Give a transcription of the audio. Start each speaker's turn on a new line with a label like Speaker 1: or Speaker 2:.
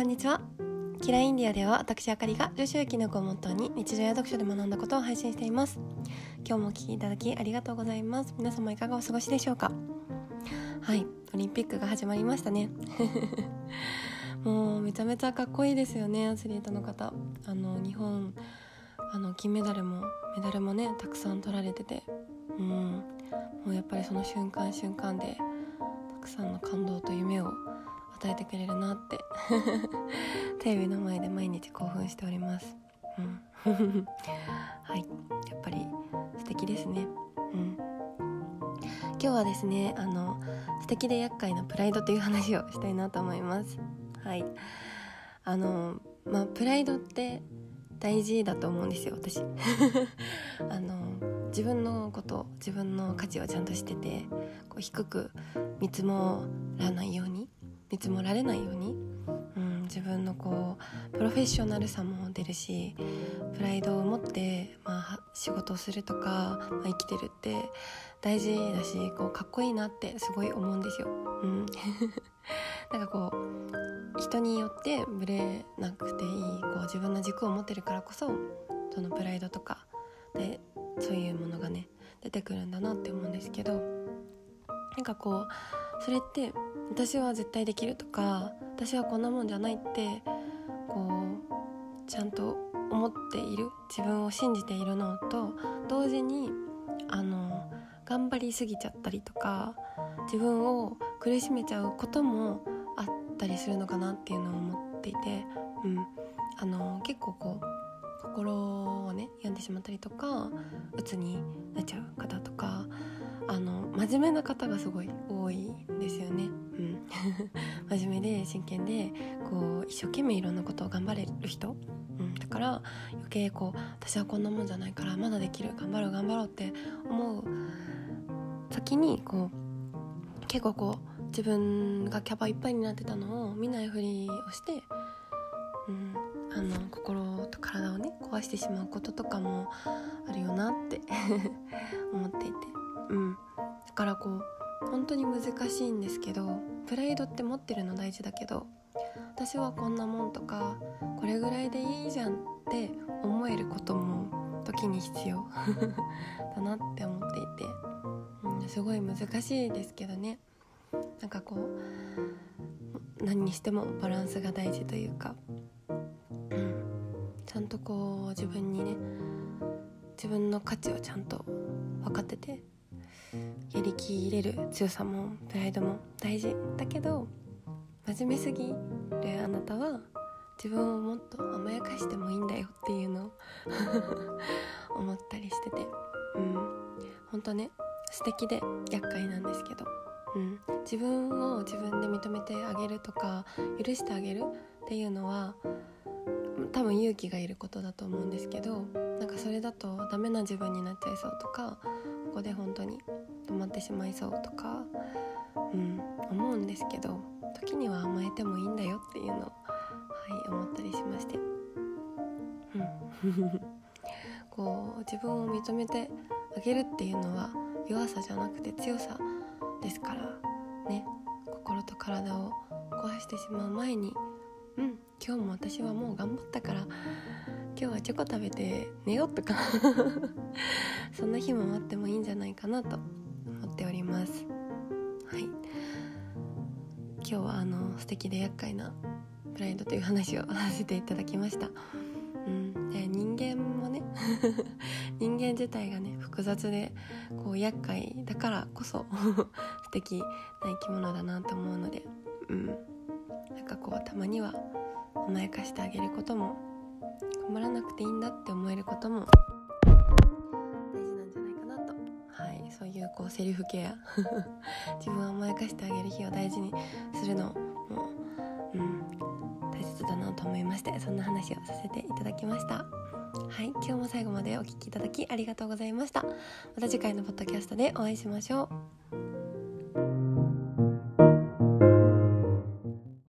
Speaker 1: こんにちは。キラインディアでは私あかりが女子駅の子をモットーに日常や読書で学んだことを配信しています。今日もお聴きいただきありがとうございます。皆様いかがお過ごしでしょうか？はい。オリンピックが始まりましたね。もうめちゃめちゃかっこいいですよねアスリートの方。あの日本あの金メダルもメダルもねたくさん取られてて。うん。もうやっぱりその瞬間瞬間でたくさんの感動と夢を与えてくれるなって。テレビの前で毎日興奮しております。うん。はい。やっぱり素敵ですね。うん。今日はですねあの素敵で厄介なプライドという話をしたいなと思います。はい。あのまあプライドって大事だと思うんですよ私。あの自分のこと自分の価値をちゃんとしててこう低く見積もらないように。見積もられないように、うん、自分のこうプロフェッショナルさも出るしプライドを持って、まあ、仕事をするとか、まあ、生きてるって大事だしこうかっこいいなってすごい思うんですよ。うん、なんかこう人によってブレなくていいこう自分の軸を持ってるからこそそのプライドとかでそういうものがね出てくるんだなって思うんですけどなんかこうそれって私は絶対できるとか私はこんなもんじゃないってこうちゃんと思っている自分を信じているのと同時にあの頑張りすぎちゃったりとか自分を苦しめちゃうこともあったりするのかなっていうのを思っていて、うん、あの結構こう心をね病んでしまったりとか鬱になっちゃう方とか真面目な方がすごい多いんですよね。うん、真面目で真剣でこう一生懸命いろんなことを頑張れる人、うん、だから余計こう私はこんなもんじゃないからまだできる頑張ろう頑張ろうって思う先にこう結構こう自分がキャパいっぱいになってたのを見ないふりをして、うん、あの心と体をね壊してしまうこととかもあるよなって 思っていて、うん、だからこう本当に難しいんですけどプライドって持ってるの大事だけど私はこんなもんとかこれぐらいでいいじゃんって思えることも時に必要 だなって思っていて、うん、すごい難しいですけどね。なんかこう何にしてもバランスが大事というか、うん、ちゃんとこう自分にね自分の価値をちゃんと分かっててやりきれる強さもプライドも大事だけど真面目すぎるあなたは自分をもっと甘やかしてもいいんだよっていうのを 思ったりしててうん。本当ね素敵で厄介なんですけど、うん、自分を自分で認めてあげるとか許してあげるっていうのは多分勇気がいることだと思うんですけどなんかそれだとダメな自分になっちゃいそうとかここで本当に止まってしまいそうとか、うん、思うんですけど時には甘えてもいいんだよっていうのを、はい、思ったりしまして、うん、こう自分を認めてあげるっていうのは弱さじゃなくて強さですからね心と体を壊してしまう前にうん今日も私はもう頑張ったから今日はチョコ食べて寝ようとか そんな日も待ってもいいんじゃないかなと思っております。はい。今日はあの素敵で厄介なプライドという話をさせていただきました。うん人間もね人間自体がね複雑でこう厄介だからこそ 素敵な生き物だなと思うのでうん。なんかこうたまには甘やかしてあげることも困らなくていいんだって思えることも大事なんじゃないかなと。はい。そういうこうセルフケア。自分を甘やかしてあげる日を大事にするのもうん大切だなと思いましてそんな話をさせていただきました。はい今日も最後までお聴きいただきありがとうございました。また次回のポッドキャストでお会いしましょう。